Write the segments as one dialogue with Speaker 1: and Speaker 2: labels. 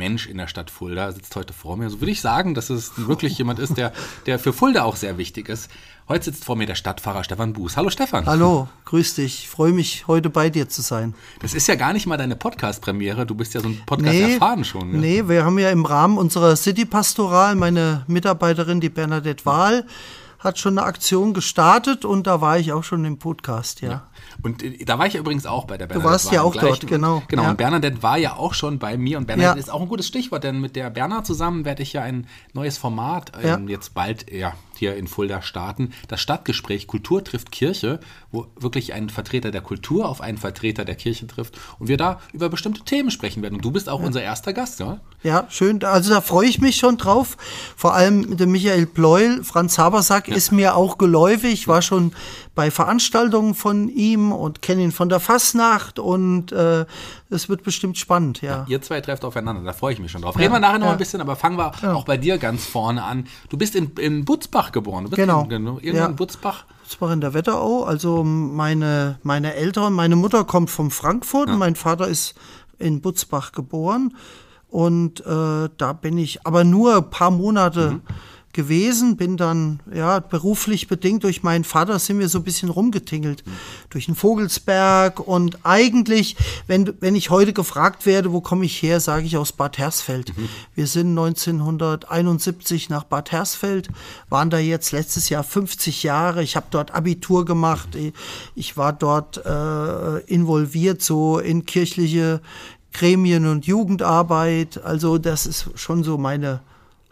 Speaker 1: Mensch in der Stadt Fulda sitzt heute vor mir. So würde ich sagen, dass es wirklich jemand ist, der, der für Fulda auch sehr wichtig ist. Heute sitzt vor mir der Stadtpfarrer Stefan Buß. Hallo Stefan.
Speaker 2: Hallo, grüß dich. Ich freue mich, heute bei dir zu sein.
Speaker 1: Das ist ja gar nicht mal deine Podcast-Premiere. Du bist ja so ein Podcast nee, erfahren schon.
Speaker 2: Ne? Nee, wir haben ja im Rahmen unserer City-Pastoral meine Mitarbeiterin, die Bernadette Wahl, hat schon eine Aktion gestartet und da war ich auch schon im Podcast, ja. ja.
Speaker 1: Und äh, da war ich ja übrigens auch bei der
Speaker 2: Bernadette. Du warst ja auch dort, genau.
Speaker 1: Genau, ja. und Bernadette war ja auch schon bei mir und Bernadette ja. ist auch ein gutes Stichwort, denn mit der Berna zusammen werde ich ja ein neues Format ähm, jetzt bald ja, hier in Fulda starten. Das Stadtgespräch Kultur trifft Kirche, wo wirklich ein Vertreter der Kultur auf einen Vertreter der Kirche trifft und wir da über bestimmte Themen sprechen werden. Und du bist auch unser erster Gast, ja?
Speaker 2: Ja, schön. Also da freue ich mich schon drauf. Vor allem der Michael Pleuel, Franz Habersack ist mir auch geläufig. Ich war schon bei Veranstaltungen von ihm und kenne ihn von der Fastnacht und äh, es wird bestimmt spannend, ja. ja.
Speaker 1: Ihr zwei trefft aufeinander, da freue ich mich schon drauf. Reden wir nachher noch ein bisschen, aber fangen wir auch bei dir ganz vorne an. Du bist in, in Butzbach geboren. Du bist
Speaker 2: genau.
Speaker 1: In, irgendwann in Butzbach.
Speaker 2: Butzbach in der Wetterau. Also meine, meine Eltern, meine Mutter kommt von Frankfurt, mein Vater ist in Butzbach geboren. Und äh, da bin ich aber nur ein paar Monate mhm gewesen, bin dann ja beruflich bedingt durch meinen Vater sind wir so ein bisschen rumgetingelt mhm. durch den Vogelsberg und eigentlich, wenn wenn ich heute gefragt werde, wo komme ich her, sage ich aus Bad Hersfeld. Mhm. Wir sind 1971 nach Bad Hersfeld, waren da jetzt letztes Jahr 50 Jahre. Ich habe dort Abitur gemacht. Ich war dort äh, involviert so in kirchliche Gremien und Jugendarbeit. Also das ist schon so meine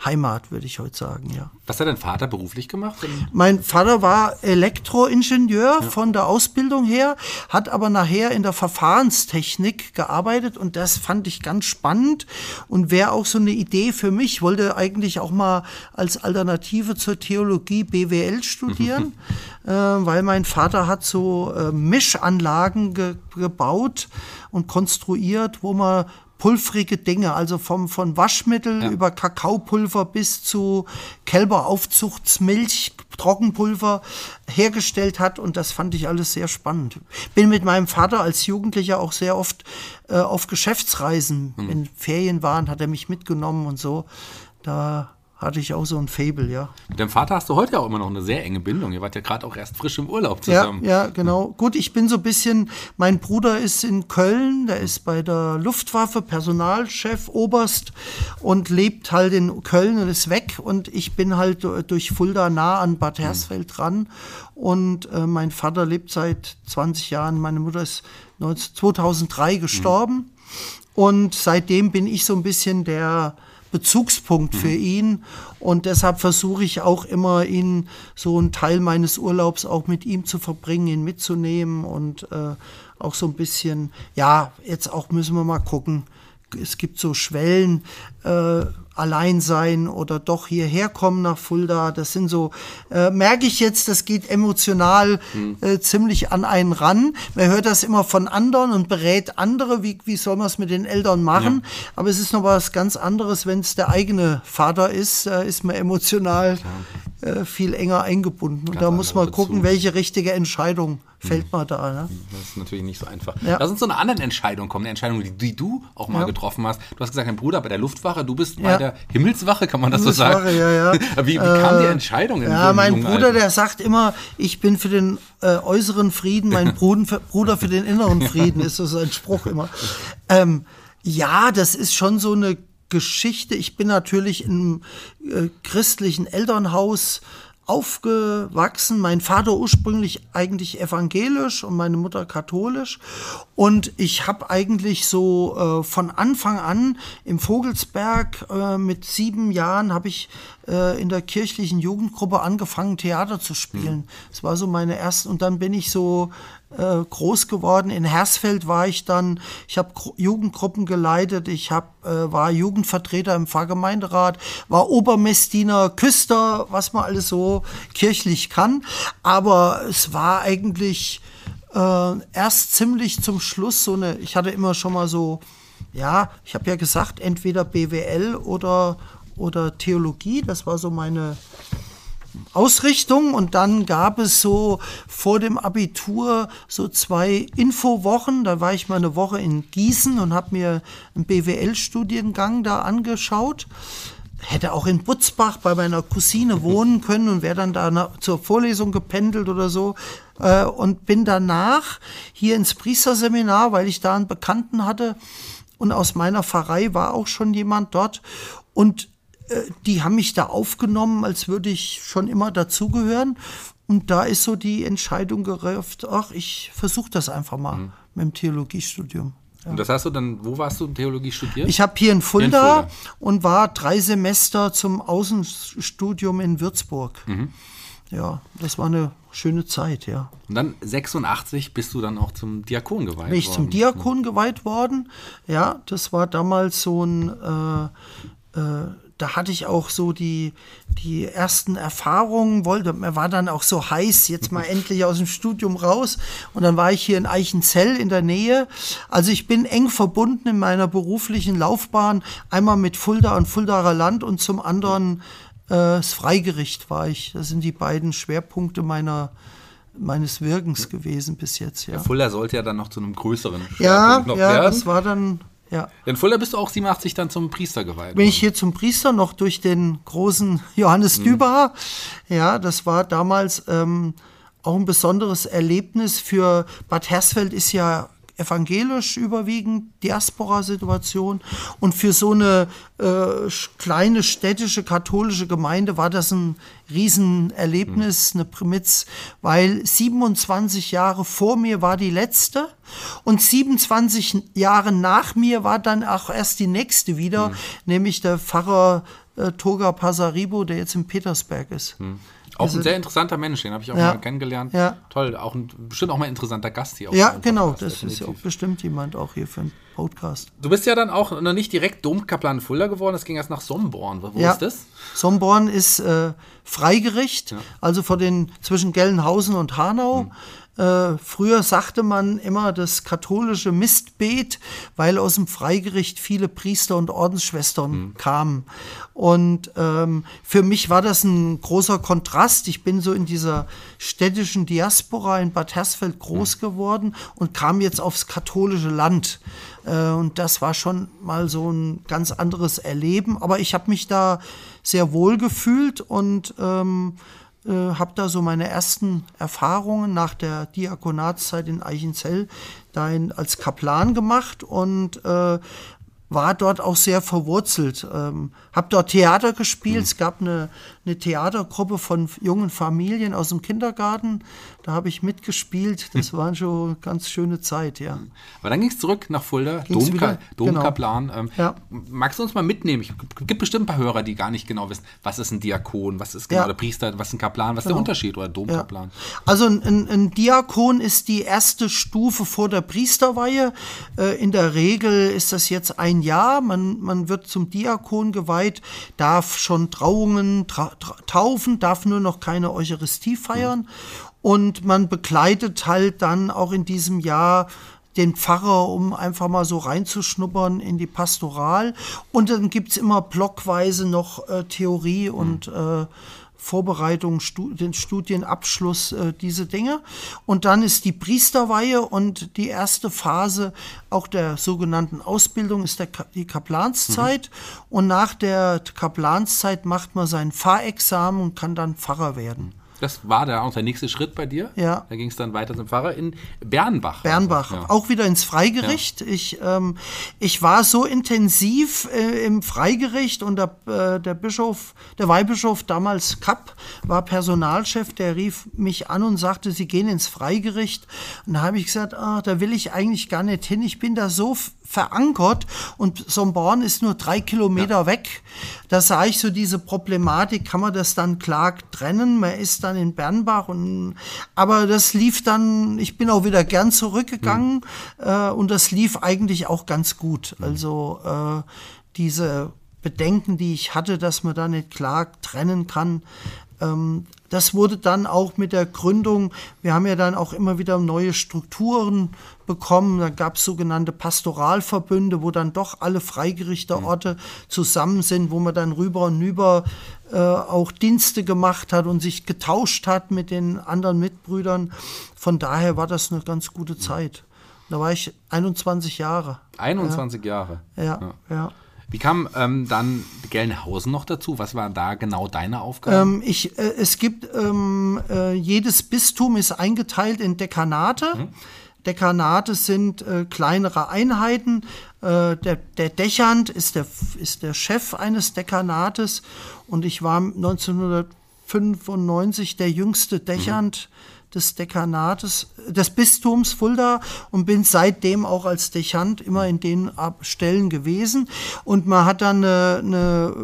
Speaker 2: Heimat, würde ich heute sagen, ja.
Speaker 1: Was hat dein Vater beruflich gemacht?
Speaker 2: Mein Vater war Elektroingenieur ja. von der Ausbildung her, hat aber nachher in der Verfahrenstechnik gearbeitet und das fand ich ganz spannend und wäre auch so eine Idee für mich. wollte eigentlich auch mal als Alternative zur Theologie BWL studieren, äh, weil mein Vater hat so äh, Mischanlagen ge gebaut und konstruiert, wo man pulvrige Dinge, also vom, von Waschmittel ja. über Kakaopulver bis zu Kälberaufzuchtsmilch, Trockenpulver hergestellt hat und das fand ich alles sehr spannend. Bin mit meinem Vater als Jugendlicher auch sehr oft äh, auf Geschäftsreisen, mhm. wenn Ferien waren, hat er mich mitgenommen und so. Da hatte ich auch so ein Fable, ja.
Speaker 1: Mit deinem Vater hast du heute auch immer noch eine sehr enge Bindung. Ihr wart ja gerade auch erst frisch im Urlaub zusammen.
Speaker 2: Ja, ja, genau. Gut, ich bin so ein bisschen, mein Bruder ist in Köln, der ist bei der Luftwaffe Personalchef, Oberst und lebt halt in Köln und ist weg. Und ich bin halt durch Fulda nah an Bad Hersfeld dran. Und äh, mein Vater lebt seit 20 Jahren, meine Mutter ist 19, 2003 gestorben. Mhm. Und seitdem bin ich so ein bisschen der Bezugspunkt für mhm. ihn. Und deshalb versuche ich auch immer, ihn so einen Teil meines Urlaubs auch mit ihm zu verbringen, ihn mitzunehmen und äh, auch so ein bisschen, ja, jetzt auch müssen wir mal gucken. Es gibt so Schwellen, äh, allein sein oder doch hierher kommen nach Fulda. Das sind so, äh, merke ich jetzt, das geht emotional hm. äh, ziemlich an einen ran. Man hört das immer von anderen und berät andere, wie, wie soll man es mit den Eltern machen. Ja. Aber es ist noch was ganz anderes, wenn es der eigene Vater ist, äh, ist man emotional äh, viel enger eingebunden. Und Ganz da muss man gucken, welche richtige Entscheidung fällt man da. Ne?
Speaker 1: Das ist natürlich nicht so einfach. Ja. Lass uns zu einer anderen Entscheidung kommen, eine Entscheidung, die, die du auch mal ja. getroffen hast. Du hast gesagt, dein Bruder bei der Luftwache, du bist ja. bei der Himmelswache, kann man das so sagen?
Speaker 2: Ja, ja.
Speaker 1: wie, wie kam die äh, Entscheidung?
Speaker 2: In ja, so mein Bruder, Alter? der sagt immer, ich bin für den äh, äußeren Frieden, mein Bruder, Bruder für den inneren Frieden, ist so sein Spruch immer. Ähm, ja, das ist schon so eine Geschichte. Ich bin natürlich im äh, christlichen Elternhaus aufgewachsen. Mein Vater ursprünglich eigentlich evangelisch und meine Mutter katholisch. Und ich habe eigentlich so äh, von Anfang an im Vogelsberg äh, mit sieben Jahren habe ich äh, in der kirchlichen Jugendgruppe angefangen, Theater zu spielen. Mhm. Das war so meine erste. Und dann bin ich so äh, groß geworden. In Hersfeld war ich dann, ich habe Jugendgruppen geleitet, ich hab, äh, war Jugendvertreter im Pfarrgemeinderat, war Obermessdiener, Küster, was man alles so kirchlich kann. Aber es war eigentlich äh, erst ziemlich zum Schluss so eine, ich hatte immer schon mal so, ja, ich habe ja gesagt, entweder BWL oder, oder Theologie, das war so meine Ausrichtung und dann gab es so vor dem Abitur so zwei Infowochen. Da war ich mal eine Woche in Gießen und habe mir einen BWL-Studiengang da angeschaut. Hätte auch in Butzbach bei meiner Cousine wohnen können und wäre dann da zur Vorlesung gependelt oder so. Äh, und bin danach hier ins Priesterseminar, weil ich da einen Bekannten hatte. Und aus meiner Pfarrei war auch schon jemand dort. Und die haben mich da aufgenommen, als würde ich schon immer dazugehören. Und da ist so die Entscheidung gereift, ach, ich versuche das einfach mal mhm. mit dem Theologiestudium.
Speaker 1: Ja. Und das hast du dann, wo warst du Theologie studiert?
Speaker 2: Ich habe hier in Fulda, in Fulda, und war drei Semester zum Außenstudium in Würzburg. Mhm. Ja, das war eine schöne Zeit, ja.
Speaker 1: Und dann 86 bist du dann auch zum Diakon geweiht worden. Bin
Speaker 2: ich zum Diakon geweiht worden. Ja, das war damals so ein äh, äh, da hatte ich auch so die, die ersten Erfahrungen, wollte, mir war dann auch so heiß, jetzt mal endlich aus dem Studium raus. Und dann war ich hier in Eichenzell in der Nähe. Also ich bin eng verbunden in meiner beruflichen Laufbahn, einmal mit Fulda und Fuldaer Land und zum anderen äh, das Freigericht war ich. Das sind die beiden Schwerpunkte meiner meines Wirkens gewesen bis jetzt. Ja.
Speaker 1: ja Fulda sollte ja dann noch zu einem größeren
Speaker 2: Schwerpunkt ja, noch ja, werden. Ja, das war dann ja.
Speaker 1: In Fulda bist du auch 87 dann zum Priester geweiht.
Speaker 2: Bin ich hier zum Priester noch durch den großen Johannes mhm. Düberer. Ja, das war damals ähm, auch ein besonderes Erlebnis für Bad Hersfeld ist ja evangelisch überwiegend, Diaspora-Situation. Und für so eine äh, kleine städtische katholische Gemeinde war das ein Riesenerlebnis, eine Primiz, weil 27 Jahre vor mir war die letzte und 27 Jahre nach mir war dann auch erst die nächste wieder, mhm. nämlich der Pfarrer äh, Toga Pasaribo, der jetzt in Petersberg ist. Mhm.
Speaker 1: Auch ein sehr interessanter Mensch, den habe ich auch ja. mal kennengelernt. Ja. Toll, auch ein, bestimmt auch mal interessanter Gast hier.
Speaker 2: Ja, genau, das definitiv. ist ja auch bestimmt jemand auch hier für einen Podcast.
Speaker 1: Du bist ja dann auch noch nicht direkt Domkaplan Fulda geworden, das ging erst nach Somborn. Wo ja. ist das?
Speaker 2: Somborn ist äh, Freigericht, also vor den zwischen Gelnhausen und Hanau. Hm. Äh, früher sagte man immer das katholische Mistbeet, weil aus dem Freigericht viele Priester und Ordensschwestern mhm. kamen. Und ähm, für mich war das ein großer Kontrast. Ich bin so in dieser städtischen Diaspora in Bad Hersfeld groß mhm. geworden und kam jetzt aufs katholische Land. Äh, und das war schon mal so ein ganz anderes Erleben. Aber ich habe mich da sehr wohl gefühlt und ähm, äh, habe da so meine ersten Erfahrungen nach der Diakonatszeit in Eichenzell dahin als Kaplan gemacht und äh, war dort auch sehr verwurzelt. Ähm, habe dort Theater gespielt. Mhm. Es gab eine, eine Theatergruppe von jungen Familien aus dem Kindergarten. Da habe ich mitgespielt. Das war schon eine ganz schöne Zeit, ja.
Speaker 1: Aber dann ging es zurück nach Fulda, Domka Domkaplan. Genau. Ähm, ja. Magst du uns mal mitnehmen? Es gibt bestimmt ein paar Hörer, die gar nicht genau wissen, was ist ein Diakon, was ist genau ja. der Priester, was ist ein Kaplan, was ist der genau. Unterschied oder Domkaplan?
Speaker 2: Ja. Also ein, ein, Diakon ist die erste Stufe vor der Priesterweihe. Äh, in der Regel ist das jetzt ein Jahr. Man, man wird zum Diakon geweiht, darf schon Trauungen tra taufen, darf nur noch keine Eucharistie feiern. Mhm. Und man begleitet halt dann auch in diesem Jahr den Pfarrer, um einfach mal so reinzuschnuppern in die Pastoral. Und dann gibt es immer blockweise noch äh, Theorie und äh, Vorbereitung, den Studienabschluss, äh, diese Dinge. Und dann ist die Priesterweihe und die erste Phase auch der sogenannten Ausbildung ist der, die Kaplanszeit. Mhm. Und nach der Kaplanszeit macht man sein Pfarrexamen und kann dann Pfarrer werden.
Speaker 1: Das war da auch der nächste Schritt bei dir.
Speaker 2: Ja.
Speaker 1: Da ging es dann weiter zum Pfarrer in Bernbach.
Speaker 2: Bernbach,
Speaker 1: also,
Speaker 2: ja. auch wieder ins Freigericht. Ja. Ich, ähm, ich war so intensiv äh, im Freigericht und der, äh, der Bischof, der Weihbischof damals Kapp war Personalchef, der rief mich an und sagte, Sie gehen ins Freigericht. Und da habe ich gesagt, ah, da will ich eigentlich gar nicht hin. Ich bin da so verankert und Somborn ist nur drei Kilometer ja. weg. Da sah ich so diese Problematik, kann man das dann klar trennen? Man ist dann in Bernbach und aber das lief dann, ich bin auch wieder gern zurückgegangen mhm. äh, und das lief eigentlich auch ganz gut. Mhm. Also äh, diese Bedenken, die ich hatte, dass man da nicht klar trennen kann, das wurde dann auch mit der Gründung, wir haben ja dann auch immer wieder neue Strukturen bekommen. Da gab es sogenannte Pastoralverbünde, wo dann doch alle Freigerichterorte zusammen sind, wo man dann rüber und über äh, auch Dienste gemacht hat und sich getauscht hat mit den anderen Mitbrüdern. Von daher war das eine ganz gute Zeit. Da war ich 21 Jahre.
Speaker 1: 21 Jahre.
Speaker 2: Ja, ja. ja.
Speaker 1: Wie kam ähm, dann Gelnhausen noch dazu? Was war da genau deine Aufgabe?
Speaker 2: Ähm, ich, äh, es gibt, ähm, äh, jedes Bistum ist eingeteilt in Dekanate. Mhm. Dekanate sind äh, kleinere Einheiten. Äh, der, der Dechant ist der, ist der Chef eines Dekanates und ich war 1995 der jüngste Dechant. Mhm des Dekanates, des Bistums Fulda und bin seitdem auch als Dechant immer in den Stellen gewesen. Und man hat dann eine, eine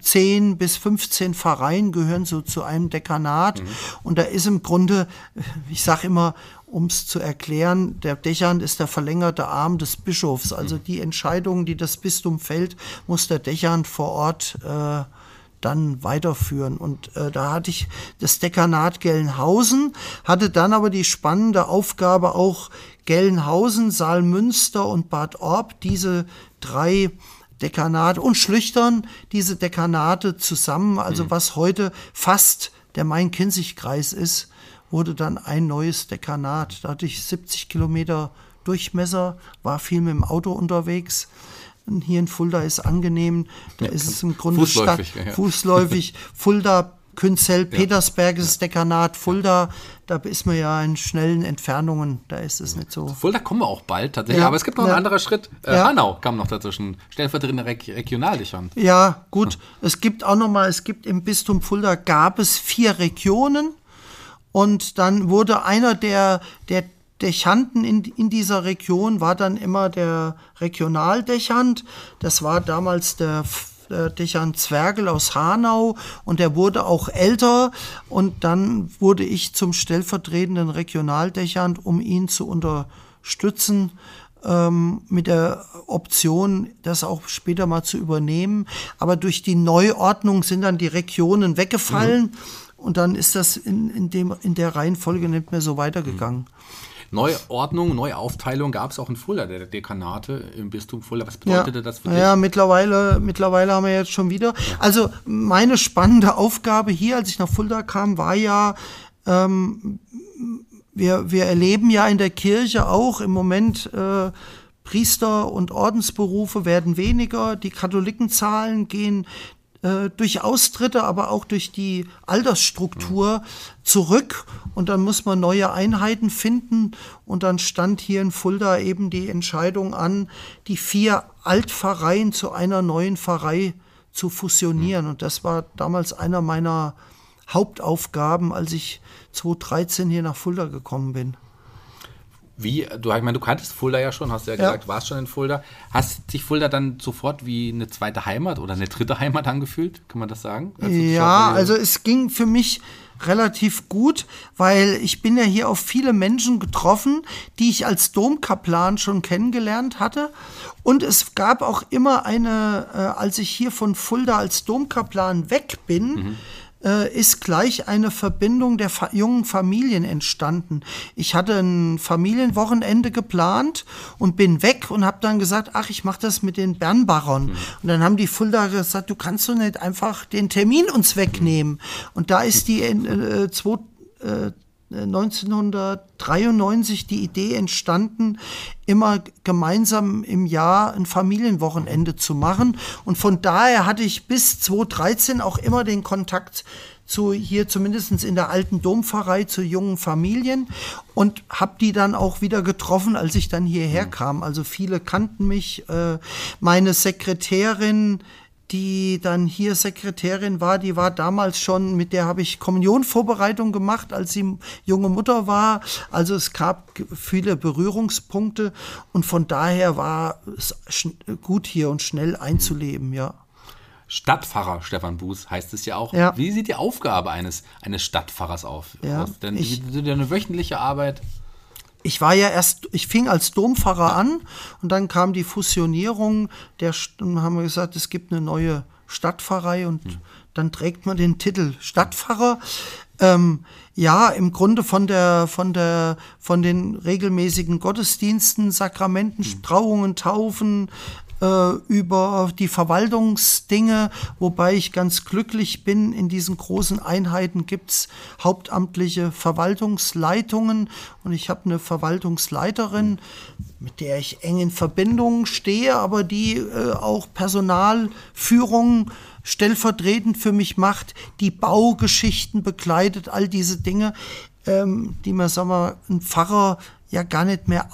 Speaker 2: 10 bis 15 Pfarreien gehören so zu einem Dekanat. Mhm. Und da ist im Grunde, ich sage immer, um es zu erklären, der Dechant ist der verlängerte Arm des Bischofs. Also mhm. die Entscheidungen, die das Bistum fällt, muss der Dechant vor Ort äh, dann weiterführen. Und äh, da hatte ich das Dekanat Gelnhausen, hatte dann aber die spannende Aufgabe auch Gelnhausen, Saalmünster und Bad Orb, diese drei Dekanate und Schlüchtern, diese Dekanate zusammen, also mhm. was heute fast der Main-Kinzig-Kreis ist, wurde dann ein neues Dekanat. Da hatte ich 70 Kilometer Durchmesser, war viel mit dem Auto unterwegs hier in Fulda ist angenehm. Da ja, ist es im Grunde
Speaker 1: fußläufig,
Speaker 2: Stadt, ja. fußläufig. Fulda, Künzell, Petersberg ist das Dekanat. Fulda, da ist man ja in schnellen Entfernungen. Da ist es nicht so.
Speaker 1: Fulda kommen wir auch bald tatsächlich. Aber es gibt noch einen anderen Schritt. Äh, Hanau kam noch dazwischen. Stellvertretender Re Regionaldichern.
Speaker 2: Ja, gut. Hm. Es gibt auch noch mal, es gibt im Bistum Fulda gab es vier Regionen. Und dann wurde einer der, der Dechanten in, in dieser Region war dann immer der Regionaldechant. Das war damals der Dechant Zwergel aus Hanau und der wurde auch älter und dann wurde ich zum stellvertretenden Regionaldechant, um ihn zu unterstützen ähm, mit der Option, das auch später mal zu übernehmen. Aber durch die Neuordnung sind dann die Regionen weggefallen mhm. und dann ist das in, in, dem, in der Reihenfolge nicht mehr so weitergegangen. Mhm.
Speaker 1: Neuordnung, Neuaufteilung gab es auch in Fulda, der Dekanate im Bistum Fulda. Was bedeutete
Speaker 2: ja.
Speaker 1: das für
Speaker 2: dich? Ja, mittlerweile, mittlerweile haben wir jetzt schon wieder. Also meine spannende Aufgabe hier, als ich nach Fulda kam, war ja, ähm, wir, wir erleben ja in der Kirche auch im Moment, äh, Priester und Ordensberufe werden weniger, die Katholikenzahlen gehen äh, durch Austritte, aber auch durch die Altersstruktur zurück. Und dann muss man neue Einheiten finden. Und dann stand hier in Fulda eben die Entscheidung an, die vier Altpfarreien zu einer neuen Pfarrei zu fusionieren. Und das war damals einer meiner Hauptaufgaben, als ich 2013 hier nach Fulda gekommen bin.
Speaker 1: Wie, du, ich meine, du kanntest Fulda ja schon, hast ja, ja gesagt, warst schon in Fulda. Hast sich Fulda dann sofort wie eine zweite Heimat oder eine dritte Heimat angefühlt? Kann man das sagen?
Speaker 2: Also ja, also es ging für mich relativ gut, weil ich bin ja hier auf viele Menschen getroffen, die ich als Domkaplan schon kennengelernt hatte. Und es gab auch immer eine, äh, als ich hier von Fulda als Domkaplan weg bin, mhm äh, ist gleich eine Verbindung der fa jungen Familien entstanden. Ich hatte ein Familienwochenende geplant und bin weg und habe dann gesagt, ach, ich mache das mit den Bernbachern. Mhm. Und dann haben die Fulda gesagt, du kannst doch nicht einfach den Termin uns wegnehmen. Und da ist die äh, zwei, äh, 1993 die Idee entstanden, immer gemeinsam im Jahr ein Familienwochenende zu machen. Und von daher hatte ich bis 2013 auch immer den Kontakt zu hier zumindest in der alten Dompfarrei zu jungen Familien und habe die dann auch wieder getroffen, als ich dann hierher mhm. kam. Also viele kannten mich. Äh, meine Sekretärin die dann hier Sekretärin war, die war damals schon, mit der habe ich Kommunionvorbereitung gemacht, als sie junge Mutter war. Also es gab viele Berührungspunkte und von daher war es gut hier und schnell einzuleben, ja.
Speaker 1: Stadtpfarrer Stefan Buß heißt es ja auch. Ja. Wie sieht die Aufgabe eines, eines Stadtpfarrers auf,
Speaker 2: ja?
Speaker 1: Denn ich, eine wöchentliche Arbeit
Speaker 2: ich war ja erst, ich fing als Dompfarrer an und dann kam die Fusionierung, der, haben wir gesagt, es gibt eine neue Stadtpfarrei und mhm. dann trägt man den Titel Stadtpfarrer. Ähm, ja, im Grunde von der, von der, von den regelmäßigen Gottesdiensten, Sakramenten, Trauungen, Taufen, äh, über die Verwaltungsdinge, wobei ich ganz glücklich bin, in diesen großen Einheiten gibt's hauptamtliche Verwaltungsleitungen und ich habe eine Verwaltungsleiterin, mit der ich eng in Verbindung stehe, aber die äh, auch Personalführung stellvertretend für mich macht, die Baugeschichten begleitet, all diese Dinge, ähm, die man, sagen wir, ein Pfarrer ja gar nicht mehr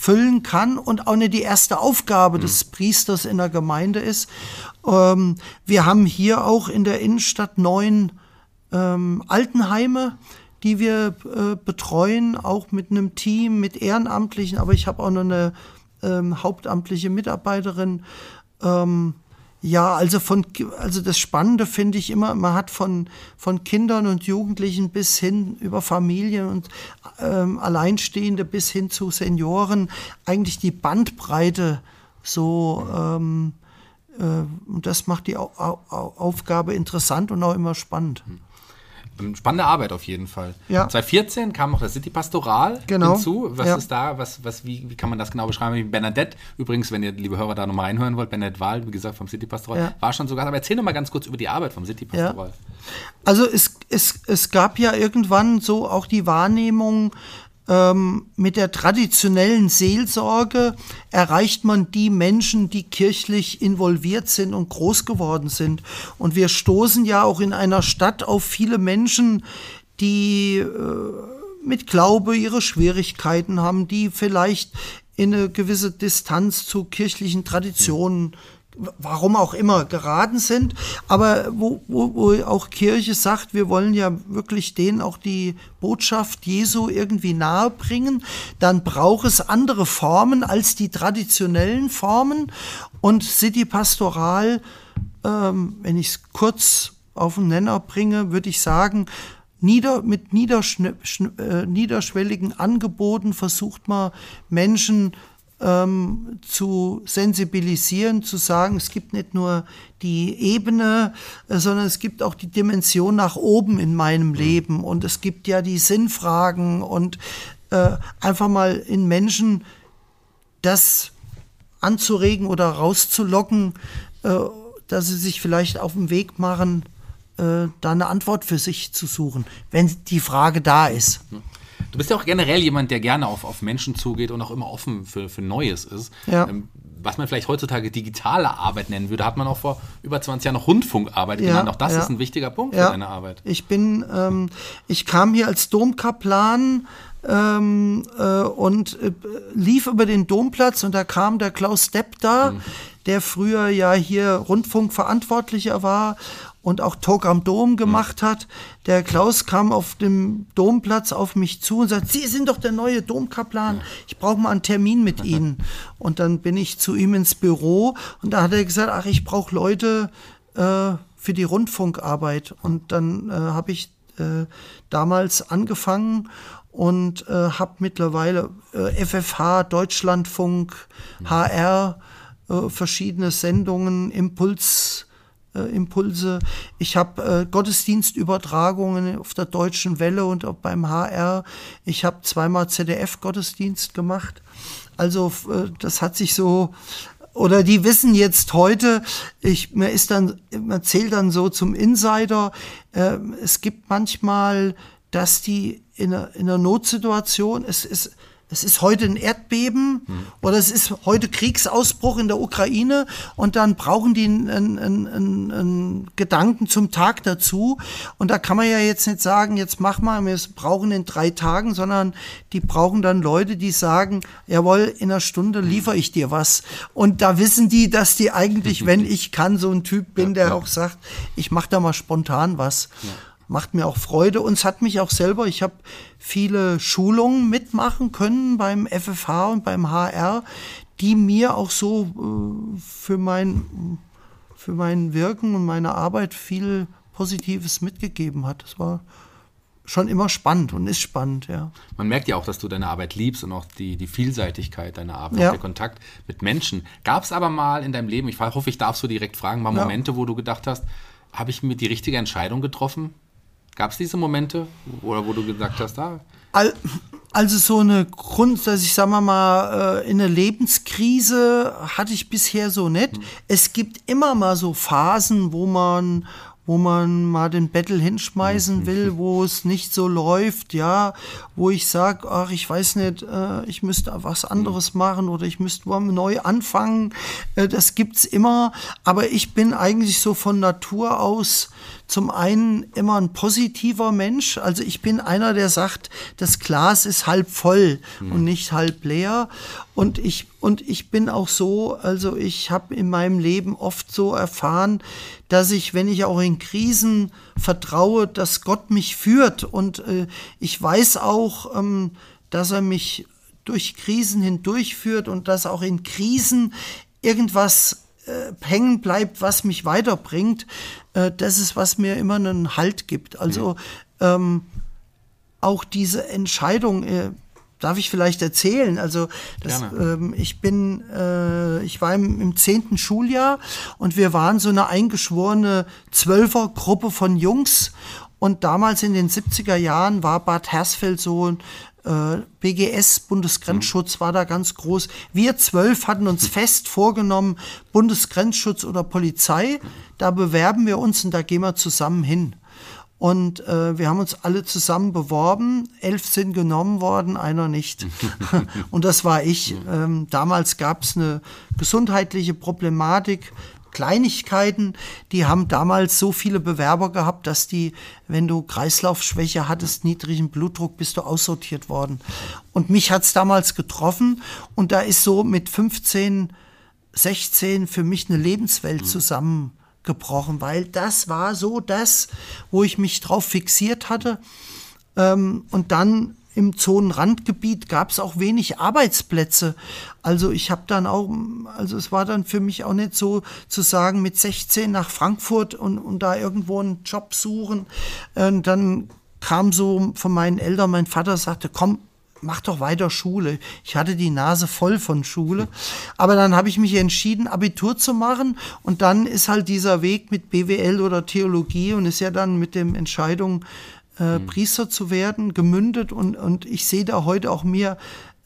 Speaker 2: ausfüllen kann und auch nicht die erste Aufgabe mhm. des Priesters in der Gemeinde ist. Ähm, wir haben hier auch in der Innenstadt neun ähm, Altenheime, die wir äh, betreuen, auch mit einem Team, mit Ehrenamtlichen, aber ich habe auch noch eine ähm, hauptamtliche Mitarbeiterin. Ähm, ja, also von, also das Spannende finde ich immer, man hat von, von Kindern und Jugendlichen bis hin über Familien und ähm, Alleinstehende bis hin zu Senioren eigentlich die Bandbreite so, ähm, äh, und das macht die Au Au Aufgabe interessant und auch immer spannend.
Speaker 1: Spannende Arbeit auf jeden Fall.
Speaker 2: Ja.
Speaker 1: 2014 kam noch das City Pastoral
Speaker 2: genau.
Speaker 1: hinzu. Was
Speaker 2: Ja.
Speaker 1: ist da? Was, was, wie, wie kann man das genau beschreiben? Bernadette, übrigens, wenn ihr, liebe Hörer, da nochmal reinhören wollt, Bernadette Wahl, wie gesagt, vom City Pastoral,
Speaker 2: Ja.
Speaker 1: war schon sogar. Aber erzähl noch mal ganz kurz über die Arbeit vom City. Pastoral.
Speaker 2: Also es, es, es gab ja irgendwann so auch die Wahrnehmung, ähm, mit der traditionellen Seelsorge erreicht man die Menschen, die kirchlich involviert sind und groß geworden sind. Und wir stoßen ja auch in einer Stadt auf viele Menschen, die äh, mit Glaube ihre Schwierigkeiten haben, die vielleicht in eine gewisse Distanz zu kirchlichen Traditionen warum auch immer geraten sind, aber wo, wo, wo auch Kirche sagt, wir wollen ja wirklich denen auch die Botschaft Jesu irgendwie nahe bringen, dann braucht es andere Formen als die traditionellen Formen. Und City Pastoral, ähm, wenn ich es kurz auf den Nenner bringe, würde ich sagen, nieder, mit niederschn, schn, äh, niederschwelligen Angeboten versucht man Menschen ähm, zu sensibilisieren, zu sagen, es gibt nicht nur die Ebene, äh, sondern es gibt auch die Dimension nach oben in meinem Leben. Und es gibt ja die Sinnfragen und äh, einfach mal in Menschen das anzuregen oder rauszulocken, äh, dass sie sich vielleicht auf den Weg machen, äh, da eine Antwort für sich zu suchen, wenn die Frage da ist.
Speaker 1: Du bist ja auch generell jemand, der gerne auf, auf Menschen zugeht und auch immer offen für, für Neues ist.
Speaker 2: Ja.
Speaker 1: Ähm, was man vielleicht heutzutage digitale Arbeit nennen würde, hat man auch vor über 20 Jahren noch Rundfunkarbeit
Speaker 2: Ja,
Speaker 1: genannt. Auch das
Speaker 2: ja.
Speaker 1: ist ein wichtiger Punkt
Speaker 2: Ja.
Speaker 1: für deine Arbeit.
Speaker 2: Ich bin, ähm, ich kam hier als Domkaplan ähm, äh, und äh, lief über den Domplatz und da kam der Klaus Depp da, der früher ja hier Rundfunkverantwortlicher war und auch Talk am Dom gemacht hat. Der Klaus kam auf dem Domplatz auf mich zu und sagt, Sie sind doch der neue Domkaplan, ich brauche mal einen Termin mit Ihnen. Und dann bin ich zu ihm ins Büro und da hat er gesagt, ach, ich brauche Leute, äh, für die Rundfunkarbeit. Und dann äh, habe ich äh, damals angefangen und äh, habe mittlerweile äh, FFH, Deutschlandfunk, HR, äh, verschiedene Sendungen, Impuls. Äh, Impulse. Ich habe äh, Gottesdienstübertragungen auf der Deutschen Welle und auch beim HR. Ich habe zweimal ZDF-Gottesdienst gemacht. Also äh, das hat sich so oder die wissen jetzt heute, ich, mir ist dann, man zählt dann so zum Insider, äh, es gibt manchmal, dass die in einer, in einer Notsituation, es ist, es ist heute ein Erdbeben oder es ist heute Kriegsausbruch in der Ukraine und dann brauchen die einen, einen, einen, einen Gedanken zum Tag dazu. Und da kann man ja jetzt nicht sagen, jetzt mach mal, wir brauchen in drei Tagen, sondern die brauchen dann Leute, die sagen, jawohl, in einer Stunde liefere ich dir was. Und da wissen die, dass die eigentlich, wenn ich kann, so ein Typ bin, der auch sagt, ich mache da mal spontan was macht mir auch Freude und es hat mich auch selber, ich habe viele Schulungen mitmachen können beim FFH und beim HR, die mir auch so äh, für mein, für mein Wirken und meine Arbeit viel Positives mitgegeben hat. Das war schon immer spannend und ist spannend, ja.
Speaker 1: Man merkt ja auch, dass du deine Arbeit liebst und auch die, die Vielseitigkeit deiner Arbeit,
Speaker 2: Ja.
Speaker 1: der Kontakt mit Menschen. Gab es aber mal in deinem Leben, ich hoffe, ich darf so direkt fragen, mal
Speaker 2: Ja.
Speaker 1: Momente, wo du gedacht hast, habe ich mir die richtige Entscheidung getroffen? Gab es diese Momente, oder wo du gesagt hast, da?
Speaker 2: Also so eine Grund, dass ich sagen wir mal äh, in eine Lebenskrise hatte ich bisher so nicht. Mhm. Es gibt immer mal so Phasen, wo man wo man mal den Battle hinschmeißen mhm. will, wo es nicht so läuft, ja, wo ich sage, ach, ich weiß nicht, äh, ich müsste was anderes mhm. machen oder ich müsste mal neu anfangen. Äh, das gibt's immer, aber ich bin eigentlich so von Natur aus zum einen immer ein positiver Mensch. Also ich bin einer, der sagt, das Glas ist halb voll mhm. und nicht halb leer. Und ich, und ich bin auch so, also ich habe in meinem Leben oft so erfahren, dass ich, wenn ich auch in Krisen vertraue, dass Gott mich führt. Und äh, ich weiß auch, ähm, dass er mich durch Krisen hindurchführt und dass auch in Krisen irgendwas äh, hängen bleibt, was mich weiterbringt, äh, das ist, was mir immer einen Halt gibt. Also ähm, auch diese Entscheidung, äh, darf ich vielleicht erzählen? Also das, ähm, ich bin, äh, ich war im, im zehnten Schuljahr und wir waren so eine eingeschworene Zwölfergruppe von Jungs und damals in den 70er Jahren war Bad Hersfeld so äh, BGS, Bundesgrenzschutz, war da ganz groß. Wir zwölf hatten uns fest vorgenommen, Bundesgrenzschutz oder Polizei, da bewerben wir uns und da gehen wir zusammen hin. Und äh, wir haben uns alle zusammen beworben. Elf sind genommen worden, einer nicht. und das war ich. Ähm, damals gab es eine gesundheitliche Problematik. Kleinigkeiten, die haben damals so viele Bewerber gehabt, dass die, wenn du Kreislaufschwäche hattest, niedrigen Blutdruck, bist du aussortiert worden. Und mich hat's damals getroffen und da ist so mit 15, 16 für mich eine Lebenswelt mhm. zusammengebrochen, weil das war so das, wo ich mich drauf fixiert hatte. Ähm, und dann im Zonenrandgebiet gab es auch wenig Arbeitsplätze. Also ich habe dann auch, also es war dann für mich auch nicht so zu sagen, mit 16 nach Frankfurt und, und da irgendwo einen Job suchen. Und dann kam so von meinen Eltern, mein Vater sagte, komm, mach doch weiter Schule. Ich hatte die Nase voll von Schule. Aber dann habe ich mich entschieden, Abitur zu machen. Und dann ist halt dieser Weg mit BWL oder Theologie und ist ja dann mit dem Entscheidung äh, mhm. Priester zu werden, gemündet und, und ich sehe da heute auch mir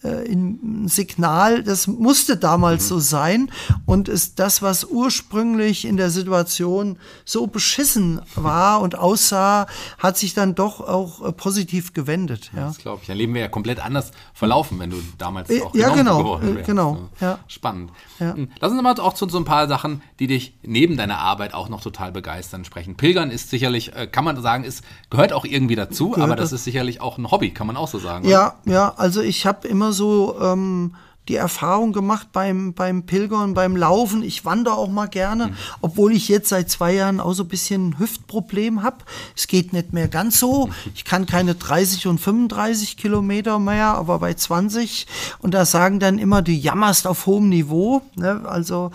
Speaker 2: äh, ein Signal, das musste damals mhm. so sein und ist das, was ursprünglich in der Situation so beschissen war und aussah, hat sich dann doch auch äh, positiv gewendet. Ja.
Speaker 1: Das glaube ich. Dann leben wir ja komplett anders verlaufen, wenn du damals
Speaker 2: äh,
Speaker 1: auch
Speaker 2: ja, genau, geworden äh, wärst. Genau,
Speaker 1: ne? ja. Spannend. Ja. Hm. Lass uns mal auch zu so ein paar Sachen, die dich neben deiner Arbeit auch noch total begeistern, sprechen. Pilgern ist sicherlich, kann man sagen, ist, gehört auch irgendwie dazu, gehört aber das ist sicherlich auch ein Hobby, kann man auch so sagen.
Speaker 2: Ja, oder? ja, also ich habe immer so ähm, die Erfahrung gemacht beim, beim Pilgern, beim Laufen. Ich wandere auch mal gerne, mhm. obwohl ich jetzt seit zwei Jahren auch so ein bisschen Hüftproblem habe. Es geht nicht mehr ganz so. Ich kann keine 30 und 35 Kilometer mehr, aber bei 20. Und da sagen dann immer, du jammerst auf hohem Niveau. Ne? Also,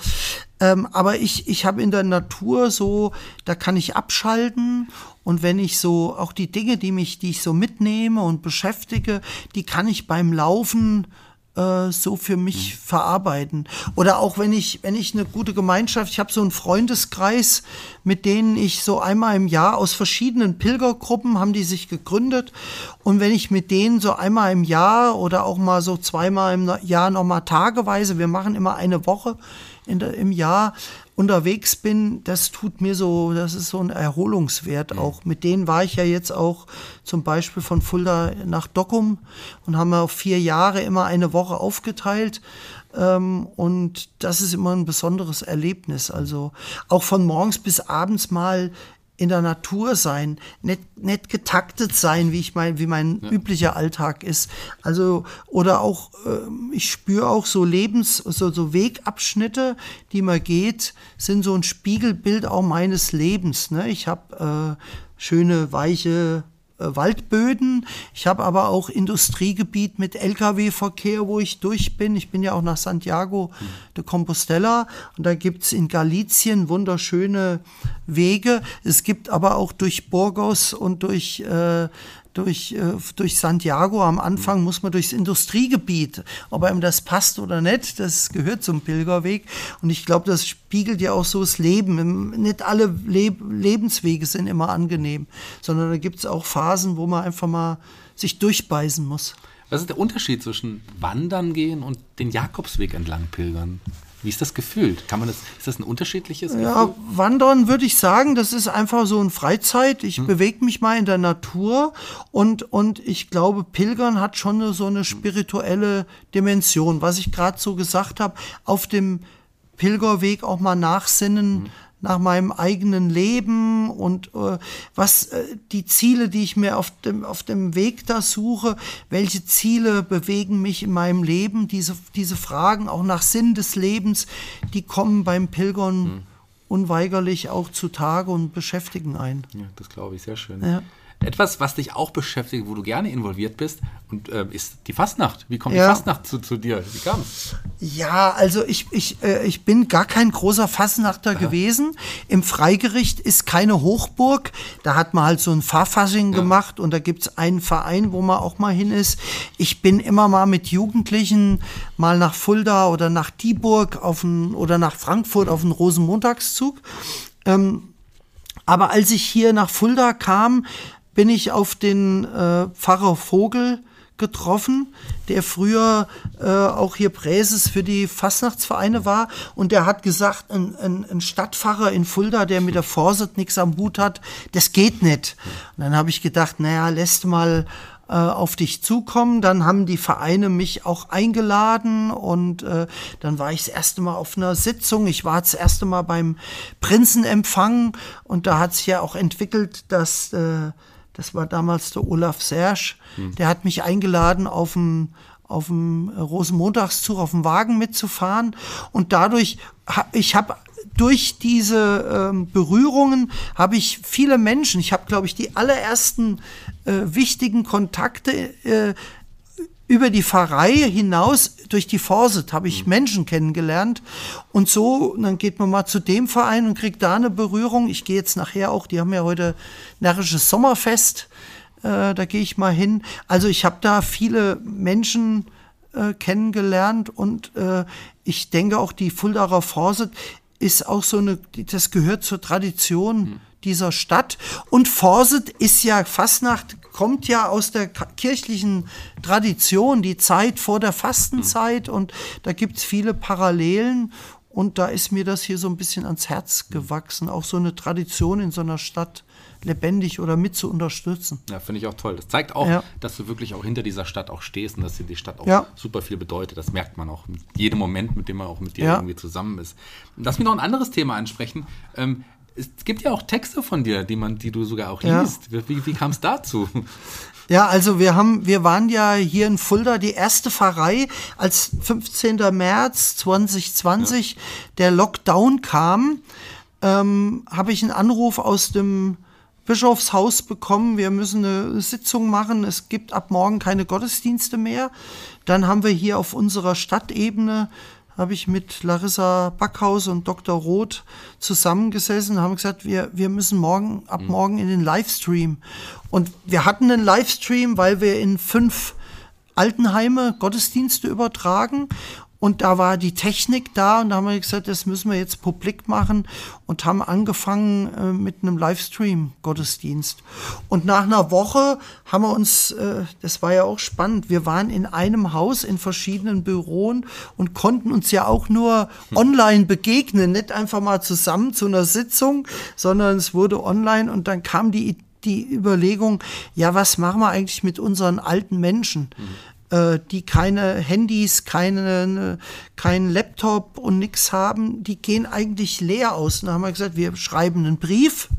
Speaker 2: ähm, aber ich, ich habe in der Natur so, da kann ich abschalten und wenn ich so auch die Dinge, die mich, die ich so mitnehme und beschäftige, die kann ich beim Laufen äh, so für mich mhm. verarbeiten. Oder auch wenn ich, wenn ich eine gute Gemeinschaft, ich habe so einen Freundeskreis, mit denen ich so einmal im Jahr aus verschiedenen Pilgergruppen haben die sich gegründet. Und wenn ich mit denen so einmal im Jahr oder auch mal so zweimal im Jahr nochmal tageweise, wir machen immer eine Woche in der, im Jahr, unterwegs bin, das tut mir so, das ist so ein Erholungswert mhm. auch. Mit denen war ich ja jetzt auch zum Beispiel von Fulda nach Dockum und haben wir auf vier Jahre immer eine Woche aufgeteilt. Ähm, und das ist immer ein besonderes Erlebnis. Also auch von morgens bis abends mal in der Natur sein, nicht, nicht getaktet sein, wie ich mein, wie mein ja. üblicher Alltag ist. Also, oder auch, äh, ich spüre auch so Lebens-, so, so Wegabschnitte, die man geht, sind so ein Spiegelbild auch meines Lebens. Ne? Ich habe äh, schöne, weiche Waldböden. Ich habe aber auch Industriegebiet mit Lkw-Verkehr, wo ich durch bin. Ich bin ja auch nach Santiago de Compostela und da gibt's in Galicien wunderschöne Wege. Es gibt aber auch durch Burgos und durch, äh, durch, äh, durch Santiago. Am Anfang muss man durchs Industriegebiet. Ob einem das passt oder nicht, das gehört zum Pilgerweg. Und ich glaube, das spiegelt ja auch so das Leben. Nicht alle Le Lebenswege sind immer angenehm, sondern da gibt es auch Phasen, wo man einfach mal sich durchbeißen muss.
Speaker 1: Was ist der Unterschied zwischen Wandern gehen und den Jakobsweg entlang pilgern? Wie ist das gefühlt? Kann man das, ist das ein unterschiedliches Gefühl?
Speaker 2: Ja, Wandern würde ich sagen, das ist einfach so ein Freizeit. Ich hm. bewege mich mal in der Natur und, und ich glaube, Pilgern hat schon so eine spirituelle Dimension. Was ich gerade so gesagt habe, auf dem Pilgerweg auch mal nachsinnen, hm nach meinem eigenen Leben und äh, was äh, die Ziele, die ich mir auf dem, auf dem Weg da suche, welche Ziele bewegen mich in meinem Leben, diese, diese Fragen auch nach Sinn des Lebens, die kommen beim Pilgern hm. unweigerlich auch zutage und beschäftigen einen.
Speaker 1: Ja, das glaube ich, sehr schön. Ja. Etwas, was dich auch beschäftigt, wo du gerne involviert bist, und äh, ist die Fastnacht. Wie kommt ja. die Fastnacht zu, zu dir? Wie kam es?
Speaker 2: Ja, also ich, ich, äh, ich bin gar kein großer Fastnachter Aha. gewesen. Im Freigericht ist keine Hochburg. Da hat man halt so ein Fahrfasching ja. gemacht und da gibt es einen Verein, wo man auch mal hin ist. Ich bin immer mal mit Jugendlichen mal nach Fulda oder nach Dieburg auf ein, oder nach Frankfurt auf einen Rosenmontagszug. Ähm, aber als ich hier nach Fulda kam, bin ich auf den äh, Pfarrer Vogel getroffen, der früher äh, auch hier Präses für die Fastnachtsvereine war. Und der hat gesagt, ein, ein, ein Stadtpfarrer in Fulda, der mit der Vorsicht nichts am Hut hat, das geht nicht. Und dann habe ich gedacht, naja, lässt mal äh, auf dich zukommen. Dann haben die Vereine mich auch eingeladen und äh, dann war ich das erste Mal auf einer Sitzung. Ich war das erste Mal beim Prinzenempfang und da hat sich ja auch entwickelt, dass äh, das war damals der Olaf Sersch, hm. der hat mich eingeladen, auf dem auf dem Rosenmontagszug auf dem Wagen mitzufahren. Und dadurch ich habe durch diese ähm, Berührungen habe ich viele Menschen, ich habe glaube ich die allerersten äh, wichtigen Kontakte äh, über die Pfarrei hinaus, durch die Forset, habe ich mhm. Menschen kennengelernt. Und so, dann geht man mal zu dem Verein und kriegt da eine Berührung. Ich gehe jetzt nachher auch, die haben ja heute närrisches Sommerfest, äh, da gehe ich mal hin. Also ich habe da viele Menschen äh, kennengelernt und äh, ich denke auch die Fuldaer Forset ist auch so eine, das gehört zur Tradition. Mhm dieser Stadt. Und Forset ist ja, Fastnacht kommt ja aus der kirchlichen Tradition, die Zeit vor der Fastenzeit. Mhm. Und da gibt es viele Parallelen. Und da ist mir das hier so ein bisschen ans Herz gewachsen, auch so eine Tradition in so einer Stadt lebendig oder mit zu unterstützen.
Speaker 1: Ja, finde ich auch toll. Das zeigt auch, ja. dass du wirklich auch hinter dieser Stadt auch stehst und dass dir die Stadt auch ja. super viel bedeutet. Das merkt man auch mit jedem Moment, mit dem man auch mit dir ja. irgendwie zusammen ist. Lass mich noch ein anderes Thema ansprechen. Ähm, es gibt ja auch Texte von dir, die man, die du sogar auch liest. Ja. Wie, wie kam es dazu?
Speaker 2: Ja, also wir haben, wir waren ja hier in Fulda die erste Pfarrei, als 15. März 2020 ja. der Lockdown kam, ähm, habe ich einen Anruf aus dem Bischofshaus bekommen, wir müssen eine Sitzung machen, es gibt ab morgen keine Gottesdienste mehr. Dann haben wir hier auf unserer Stadtebene habe ich mit Larissa Backhaus und Dr. Roth zusammengesessen und haben gesagt, wir, wir müssen morgen, ab mhm. morgen in den Livestream. Und wir hatten einen Livestream, weil wir in fünf Altenheime Gottesdienste übertragen und da war die Technik da und da haben wir gesagt, das müssen wir jetzt publik machen und haben angefangen äh, mit einem Livestream-Gottesdienst. Und nach einer Woche haben wir uns, äh, das war ja auch spannend, wir waren in einem Haus in verschiedenen Büroen und konnten uns ja auch nur hm. online begegnen, nicht einfach mal zusammen zu einer Sitzung, sondern es wurde online und dann kam die die Überlegung, ja, was machen wir eigentlich mit unseren alten Menschen? Mhm äh, die keine Handys, keine, keinen Laptop und nichts haben, die gehen eigentlich leer aus. Und da haben wir gesagt, wir schreiben einen Brief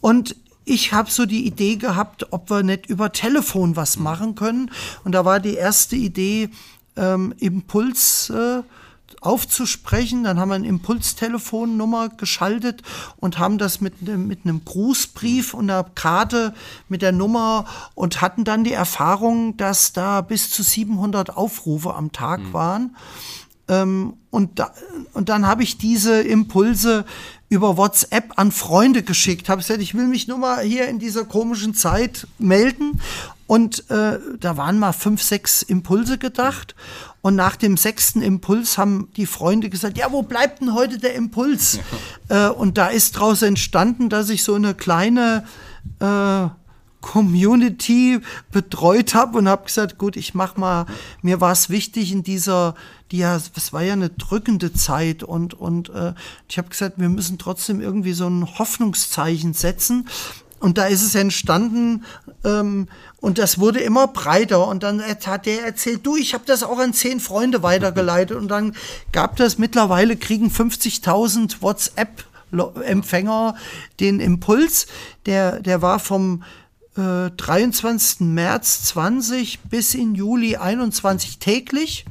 Speaker 2: und ich habe so die Idee gehabt, ob wir nicht über Telefon was machen können. Und da war die erste Idee, ähm, Impuls äh, aufzusprechen. Dann haben wir eine Impulstelefonnummer geschaltet und haben das mit, mit einem Grußbrief und einer Karte mit der Nummer und hatten dann die Erfahrung, dass da bis zu 700 Aufrufe am Tag mhm. waren. Ähm, und, da, und dann habe ich diese Impulse über WhatsApp an Freunde geschickt. Habe gesagt, ich will mich nur mal hier in dieser komischen Zeit melden. Und äh, da waren mal fünf, sechs Impulse gedacht. Und nach dem sechsten Impuls haben die Freunde gesagt, ja, wo bleibt denn heute der Impuls? Ja. Äh, und da ist daraus entstanden, dass ich so eine kleine äh, Community betreut habe und habe gesagt, gut, ich mach mal, mir war es wichtig in dieser, die ja, es war ja eine drückende Zeit und, und äh, ich habe gesagt, wir müssen trotzdem irgendwie so ein Hoffnungszeichen setzen. Und da ist es entstanden ähm, und das wurde immer breiter. Und dann hat der erzählt, du, ich habe das auch an zehn Freunde weitergeleitet. Und dann gab das mittlerweile, kriegen 50.000 WhatsApp-Empfänger den Impuls. Der, der war vom 23. Äh, März 20 bis in Juli 21 täglich.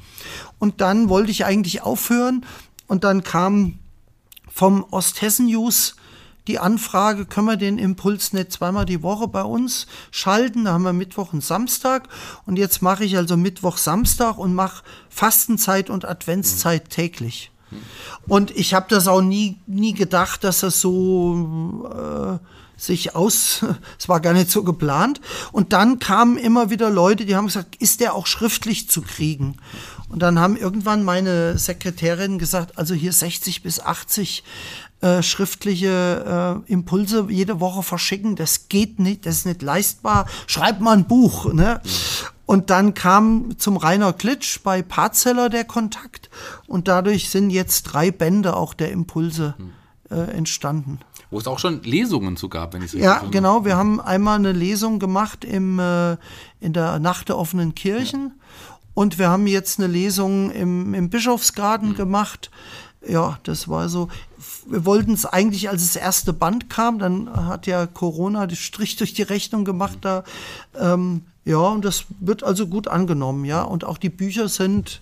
Speaker 2: Und dann wollte ich eigentlich aufhören. Und dann kam vom Osthessen News die Anfrage, können wir den Impuls nicht zweimal die Woche bei uns schalten? Da haben wir Mittwoch und Samstag. Und jetzt mache ich also Mittwoch, Samstag und mache Fastenzeit und Adventszeit täglich. Und ich habe das auch nie, nie gedacht, dass das so äh, sich aus, es war gar nicht so geplant. Und dann kamen immer wieder Leute, die haben gesagt, ist der auch schriftlich zu kriegen? Und dann haben irgendwann meine Sekretärin gesagt, also hier 60 bis 80 äh, schriftliche äh, Impulse jede Woche verschicken, das geht nicht, das ist nicht leistbar. Schreib mal ein Buch. Ne? Und dann kam zum Rainer Klitsch bei Parzeller der Kontakt und dadurch sind jetzt drei Bände auch der Impulse äh, entstanden.
Speaker 1: Wo es auch schon Lesungen zu gab, wenn ich es richtig
Speaker 2: Ja, finde. genau. Wir haben einmal eine Lesung gemacht im, äh, in der Nacht der offenen Kirchen. Ja. Und wir haben jetzt eine Lesung im, im Bischofsgarten mhm. gemacht. Ja, das war so. Wir wollten es eigentlich, als das erste Band kam, dann hat ja Corona den Strich durch die Rechnung gemacht mhm. da. Ähm, ja, und das wird also gut angenommen, ja. Und auch die Bücher sind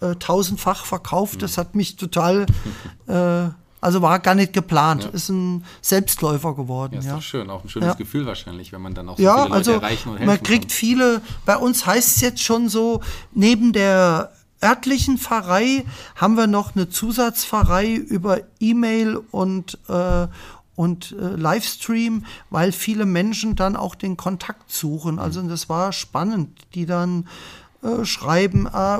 Speaker 2: äh, tausendfach verkauft. Das hat mich total äh, also war gar nicht geplant. Ja. Ist ein Selbstläufer geworden. Ja,
Speaker 1: ist
Speaker 2: ja.
Speaker 1: doch schön. Auch ein schönes
Speaker 2: ja.
Speaker 1: Gefühl wahrscheinlich, wenn man dann auch so
Speaker 2: ja,
Speaker 1: viele Leute
Speaker 2: also
Speaker 1: erreichen und helfen
Speaker 2: Man kriegt
Speaker 1: kann.
Speaker 2: viele, bei uns heißt es jetzt schon so, neben der örtlichen Pfarrei haben wir noch eine Zusatzpfarrei über E-Mail und äh, und äh, Livestream, weil viele Menschen dann auch den Kontakt suchen. Also das war spannend, die dann äh, schreiben, äh,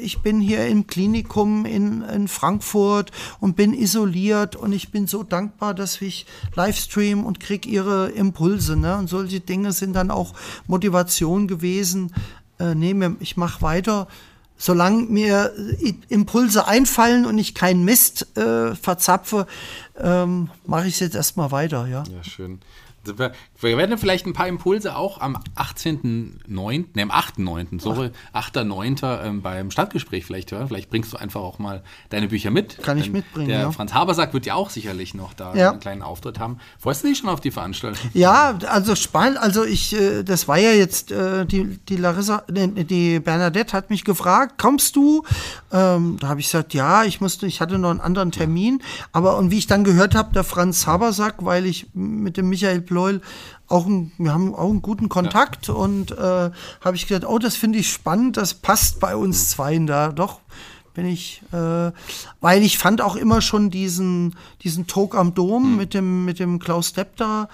Speaker 2: ich bin hier im Klinikum in, in Frankfurt und bin isoliert und ich bin so dankbar, dass ich Livestream und kriege ihre Impulse. Ne? Und solche Dinge sind dann auch Motivation gewesen. Äh, nee, ich mache weiter solange mir Impulse einfallen und ich keinen Mist äh, verzapfe, ähm, mache ich es jetzt erstmal weiter. Ja,
Speaker 1: ja schön. Wir, werden vielleicht ein paar Impulse auch am 18.09., ne, am 8.9., sorry, 8.9. Ähm, beim Stadtgespräch vielleicht hören. Vielleicht bringst du einfach auch mal deine Bücher mit.
Speaker 2: Kann ich mitbringen,
Speaker 1: Der
Speaker 2: ja.
Speaker 1: Franz Habersack wird ja auch sicherlich noch da
Speaker 2: Ja.
Speaker 1: einen kleinen Auftritt haben. Freust du dich schon auf die Veranstaltung?
Speaker 2: Ja, also spannend. Also ich, äh, das war ja jetzt äh, die die Larissa, die Bernadette hat mich gefragt, kommst du? Ähm, da habe ich gesagt, ja, ich musste, ich hatte noch einen anderen Termin. Aber und wie ich dann gehört habe, der Franz Habersack, weil ich mit dem Michael Pleul auch ein, wir haben auch einen guten Kontakt und äh, habe ich gedacht, oh, das finde ich spannend, das passt bei uns zweien da. Doch bin ich, äh, weil ich fand auch immer schon diesen, diesen Talk am Dom mit dem, mit dem Klaus Depp da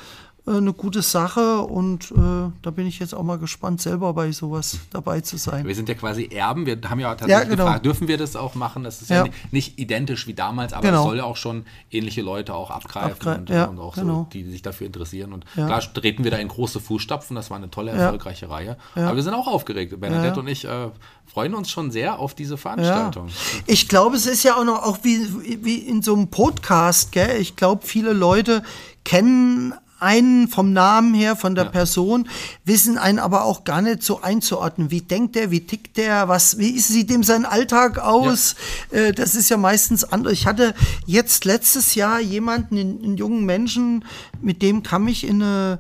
Speaker 2: eine gute Sache und äh, da bin ich jetzt auch mal gespannt, selber bei sowas dabei zu sein.
Speaker 1: Wir sind ja quasi Erben. Wir haben ja tatsächlich
Speaker 2: Ja, genau.
Speaker 1: gefragt, dürfen wir das auch machen? Das ist ja,
Speaker 2: Ja.
Speaker 1: ni- nicht identisch wie damals, aber
Speaker 2: Genau.
Speaker 1: es soll ja auch schon ähnliche Leute auch abgreifen
Speaker 2: Abgre-
Speaker 1: und,
Speaker 2: ja,
Speaker 1: und auch
Speaker 2: genau.
Speaker 1: so, die sich dafür interessieren. Und klar treten wir da in große Fußstapfen. Das war eine tolle, erfolgreiche Reihe. Aber wir sind auch aufgeregt. Bernadette und ich äh, freuen uns schon sehr auf diese Veranstaltung.
Speaker 2: Ich glaube, es ist ja auch noch auch wie, wie in so einem Podcast, gell? Ich glaube, viele Leute kennen einen vom Namen her, von der
Speaker 1: Ja.
Speaker 2: Person, wissen einen aber auch gar nicht so einzuordnen. Wie denkt der, wie tickt der, was, wie sieht dem sein Alltag aus? Äh, das ist ja meistens anders. Ich hatte jetzt letztes Jahr jemanden, einen, einen jungen Menschen, mit dem kam ich in eine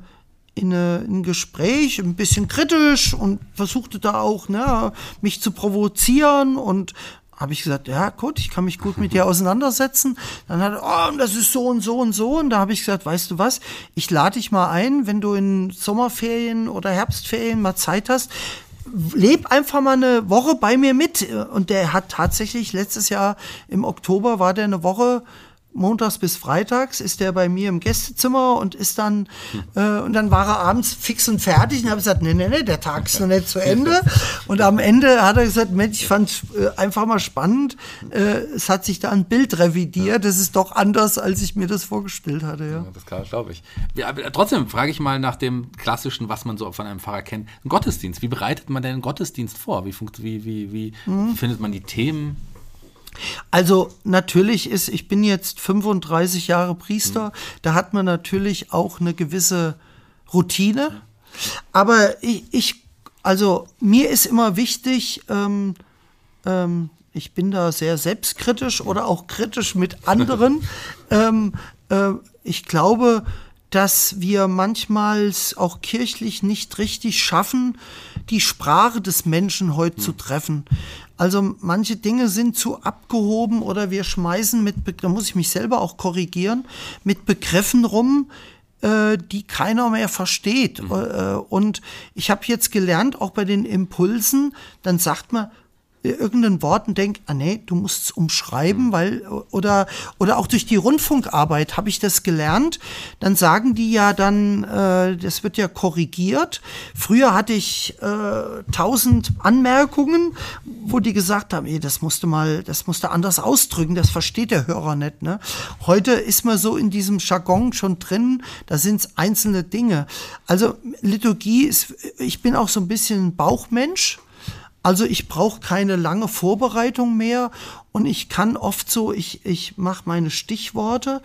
Speaker 2: in, eine, in ein Gespräch, ein bisschen kritisch und versuchte da auch ne, mich zu provozieren und habe ich gesagt, ja gut, ich kann mich gut mit dir auseinandersetzen. Dann hat er, oh, das ist so und so und so. Und da habe ich gesagt, weißt du was, ich lade dich mal ein, wenn du in Sommerferien oder Herbstferien mal Zeit hast, leb einfach mal eine Woche bei mir mit. Und der hat tatsächlich letztes Jahr im Oktober war der eine Woche montags bis freitags ist der bei mir im Gästezimmer und ist dann äh, und dann war er abends fix und fertig und habe gesagt, nee, nee, nee, der Tag ist noch nicht zu Ende. Und am Ende hat er gesagt, Mensch, ich fand es äh, einfach mal spannend. Äh, es hat sich da ein Bild revidiert. Das ist doch anders, als ich mir das vorgestellt hatte. Ja.
Speaker 1: Ja, das glaube ich. Ja, aber trotzdem frage ich mal nach dem klassischen, was man so von einem Pfarrer kennt. Ein Gottesdienst. Wie bereitet man denn einen Gottesdienst vor? Wie, funkt, wie, wie, wie
Speaker 2: Mhm.
Speaker 1: findet man die Themen?
Speaker 2: Also natürlich ist, ich bin jetzt 35 Jahre Priester, da hat man natürlich auch eine gewisse Routine. Aber ich, ich also mir ist immer wichtig, ähm, ähm, ich bin da sehr selbstkritisch oder auch kritisch mit anderen. ähm, äh, ich glaube, dass wir manchmal auch kirchlich nicht richtig schaffen, die Sprache des Menschen heute zu treffen. Also manche Dinge sind zu abgehoben oder wir schmeißen mit, da muss ich mich selber auch korrigieren, mit Begriffen rum, äh, die keiner mehr versteht. Äh, und ich habe jetzt gelernt, auch bei den Impulsen, dann sagt man, irgendein Wort und denkt, ah nee, du musst es umschreiben, weil oder oder auch durch die Rundfunkarbeit habe ich das gelernt. Dann sagen die ja dann, äh, das wird ja korrigiert. Früher hatte ich äh, tausend Anmerkungen, wo die gesagt haben, ey, das musste mal, das musste anders ausdrücken, das versteht der Hörer nicht. Ne? Heute ist man so in diesem Jargon schon drin, da sind es einzelne Dinge. Also Liturgie ist, ich bin auch so ein bisschen Bauchmensch. Also ich brauche keine lange Vorbereitung mehr und ich kann oft so, ich, ich mache meine Stichworte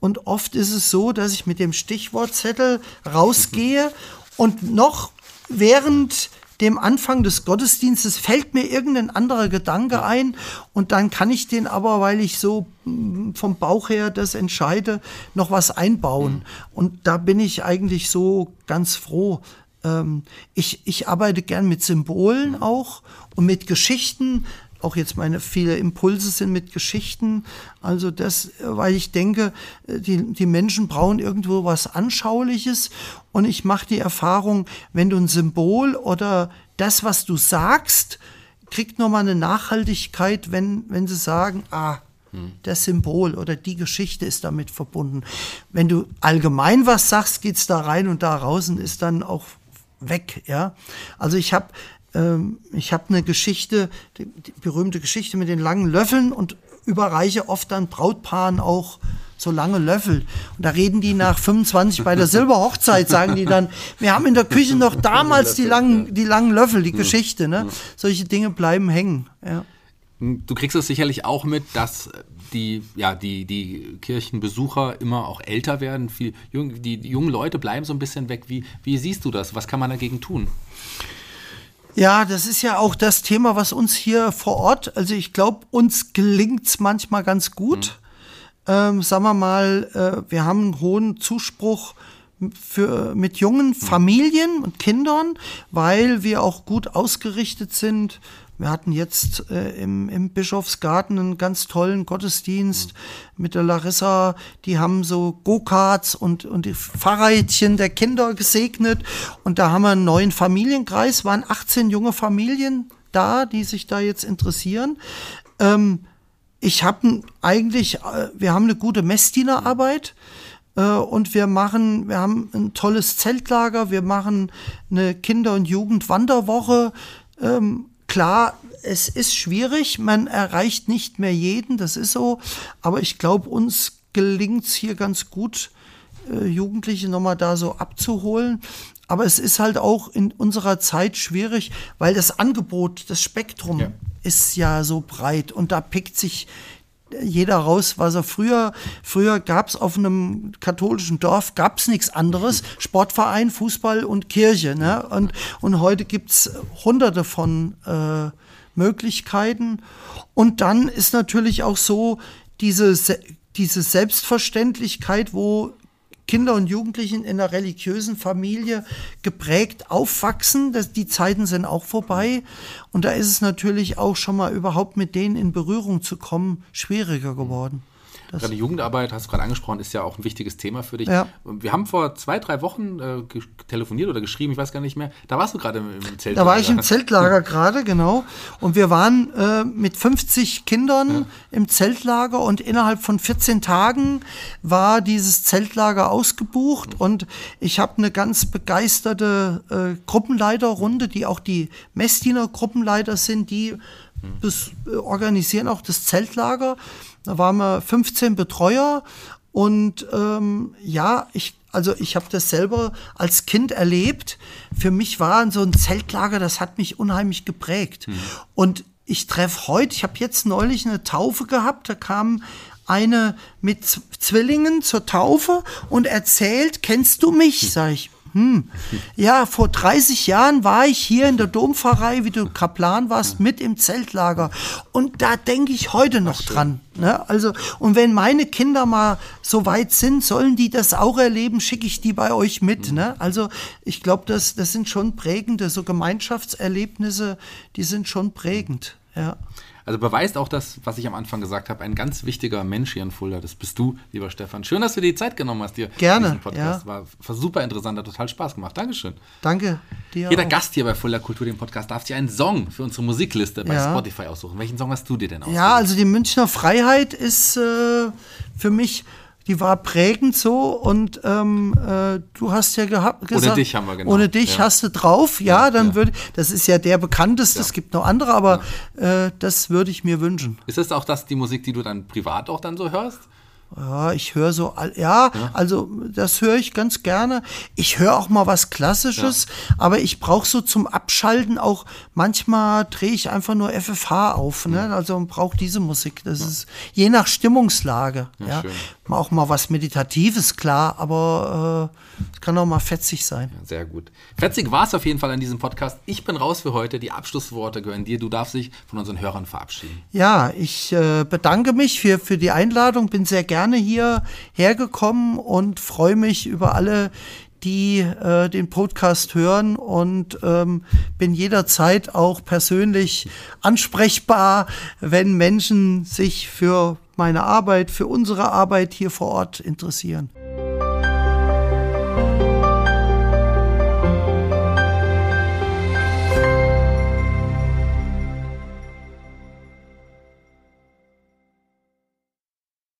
Speaker 2: und oft ist es so, dass ich mit dem Stichwortzettel rausgehe und noch während dem Anfang des Gottesdienstes fällt mir irgendein anderer Gedanke ein und dann kann ich den aber, weil ich so mm, vom Bauch her das entscheide, noch was einbauen. Und da bin ich eigentlich so ganz froh. Ähm, ich, ich arbeite gern mit Symbolen auch und mit Geschichten. Auch jetzt meine viele Impulse sind mit Geschichten. Also das, äh, weil ich denke, äh, die, die Menschen brauchen irgendwo was Anschauliches. Und ich mache die Erfahrung, wenn du ein Symbol oder das, was du sagst, kriegt nochmal eine Nachhaltigkeit, wenn, wenn sie sagen, ah, das Symbol oder die Geschichte ist damit verbunden. Wenn du allgemein was sagst, geht's da rein und da raus und ist dann auch weg. Ja, also ich habe ähm, ich habe eine Geschichte, die, die berühmte Geschichte mit den langen Löffeln und überreiche oft dann Brautpaaren auch so lange Löffel. Und da reden die nach 25 bei der Silberhochzeit, sagen die dann, wir haben in der Küche noch damals die langen, die langen Löffel, die Geschichte. Ne? Solche Dinge bleiben hängen. Ja.
Speaker 1: Du kriegst es sicherlich auch mit, dass die, ja, die, die Kirchenbesucher immer auch älter werden. Viel, die, jungen Leute bleiben so ein bisschen weg. Wie, wie siehst du das? Was kann man dagegen tun?
Speaker 2: Ja, das ist ja auch das Thema, was uns hier vor Ort, also ich glaube, uns gelingt's manchmal ganz gut. Ähm, sagen wir mal, äh, wir haben einen hohen Zuspruch für, mit jungen Familien und Kindern, weil wir auch gut ausgerichtet sind. Wir hatten jetzt äh, im, im Bischofsgarten einen ganz tollen Gottesdienst mit der Larissa. Die haben so Go-Karts und, und die Fahrrädchen der Kinder gesegnet. Und da haben wir einen neuen Familienkreis, waren 18 junge Familien da, die sich da jetzt interessieren. Ähm, ich habe eigentlich, äh, wir haben eine gute Messdienerarbeit äh, und wir machen, wir haben ein tolles Zeltlager, wir machen eine Kinder- und Jugendwanderwoche. Ähm, klar, es ist schwierig, man erreicht nicht mehr jeden, das ist so, aber ich glaube, uns gelingt es hier ganz gut, äh, Jugendliche nochmal da so abzuholen. Aber es ist halt auch in unserer Zeit schwierig, weil das Angebot, das Spektrum
Speaker 1: Ja.
Speaker 2: ist ja so breit und da pickt sich jeder raus, was er früher, früher gab es auf einem katholischen Dorf, gab es nichts anderes, Sportverein, Fußball und Kirche. Ne? Und, und heute gibt es hunderte von äh, Möglichkeiten. Und dann ist natürlich auch so diese, Se- diese Selbstverständlichkeit, wo Kinder und Jugendlichen in einer religiösen Familie geprägt aufwachsen. Das, die Zeiten sind auch vorbei. Und da ist es natürlich auch schon mal überhaupt mit denen in Berührung zu kommen schwieriger geworden. Das,
Speaker 1: Gerade Jugendarbeit, hast du gerade angesprochen, ist ja auch ein wichtiges Thema für dich.
Speaker 2: Ja.
Speaker 1: Wir haben vor zwei, drei Wochen äh, telefoniert oder geschrieben, ich weiß gar nicht mehr. Da warst du gerade im, im Zelt.
Speaker 2: da war ich im Zeltlager gerade, genau. Und wir waren äh, mit 50 Kindern im Zeltlager und innerhalb von 14 Tagen war dieses Zeltlager ausgebucht und ich habe eine ganz begeisterte äh, Gruppenleiterrunde, die auch die Messdiener Gruppenleiter sind, die bis, äh, organisieren auch das Zeltlager. Da waren wir 15 Betreuer und ähm, ja, ich, also ich habe das selber als Kind erlebt. Für mich war so ein Zeltlager, das hat mich unheimlich geprägt. Und ich treffe heute, ich habe jetzt neulich eine Taufe gehabt, da kam eine mit Zwillingen zur Taufe und erzählt, kennst du mich? Sag ich, hm. Ja, vor 30 Jahren war ich hier in der Dompfarrei, wie du Kaplan warst, mit im Zeltlager. Und da denke ich heute noch dran. Ne? Also, und wenn meine Kinder mal so weit sind, sollen die das auch erleben, schicke ich die bei euch mit. Ne? Also, ich glaube, das, das sind schon prägende, so Gemeinschaftserlebnisse, die sind schon prägend. Ja.
Speaker 1: Also beweist auch das, was ich am Anfang gesagt habe, ein ganz wichtiger Mensch hier in Fulda. Das bist du, lieber Stefan. Schön, dass du dir die Zeit genommen hast, dir
Speaker 2: Gerne,
Speaker 1: diesen Podcast.
Speaker 2: ja.
Speaker 1: War, war super interessant, hat total Spaß gemacht. Dankeschön.
Speaker 2: Danke dir.
Speaker 1: Jeder
Speaker 2: auch.
Speaker 1: Gast hier bei Fulda Kultur, dem Podcast, darf sich einen Song für unsere Musikliste bei
Speaker 2: Ja.
Speaker 1: Spotify aussuchen. Welchen Song hast du dir denn ausgesucht?
Speaker 2: Ja, also die Münchner Freiheit ist äh, für mich, die war prägend so und ähm, äh, du hast ja gehabt gesagt,
Speaker 1: dich haben wir genau.
Speaker 2: Ohne dich
Speaker 1: Ja.
Speaker 2: hast du drauf, ja, dann
Speaker 1: ja.
Speaker 2: würde, das ist ja der bekannteste, es gibt noch andere, aber äh, das würde ich mir wünschen.
Speaker 1: Ist das auch das die Musik, die du dann privat auch dann so hörst?
Speaker 2: Ja, ich höre so, all- ja, also das höre ich ganz gerne. Ich höre auch mal was Klassisches, aber ich brauche so zum Abschalten auch, manchmal drehe ich einfach nur FFH auf, ne? Also brauche diese Musik. Das ist je nach Stimmungslage. Ja, Auch mal was Meditatives, klar, aber äh, es kann auch mal fetzig sein.
Speaker 1: Sehr gut. Fetzig war es auf jeden Fall an diesem Podcast. Ich bin raus für heute. Die Abschlussworte gehören dir. Du darfst dich von unseren Hörern verabschieden.
Speaker 2: Ja, ich äh, bedanke mich für, für die Einladung, bin sehr gerne hier hergekommen und freue mich über alle, die äh, den Podcast hören und ähm, bin jederzeit auch persönlich ansprechbar, wenn Menschen sich für meine Arbeit, für unsere Arbeit hier vor Ort interessieren.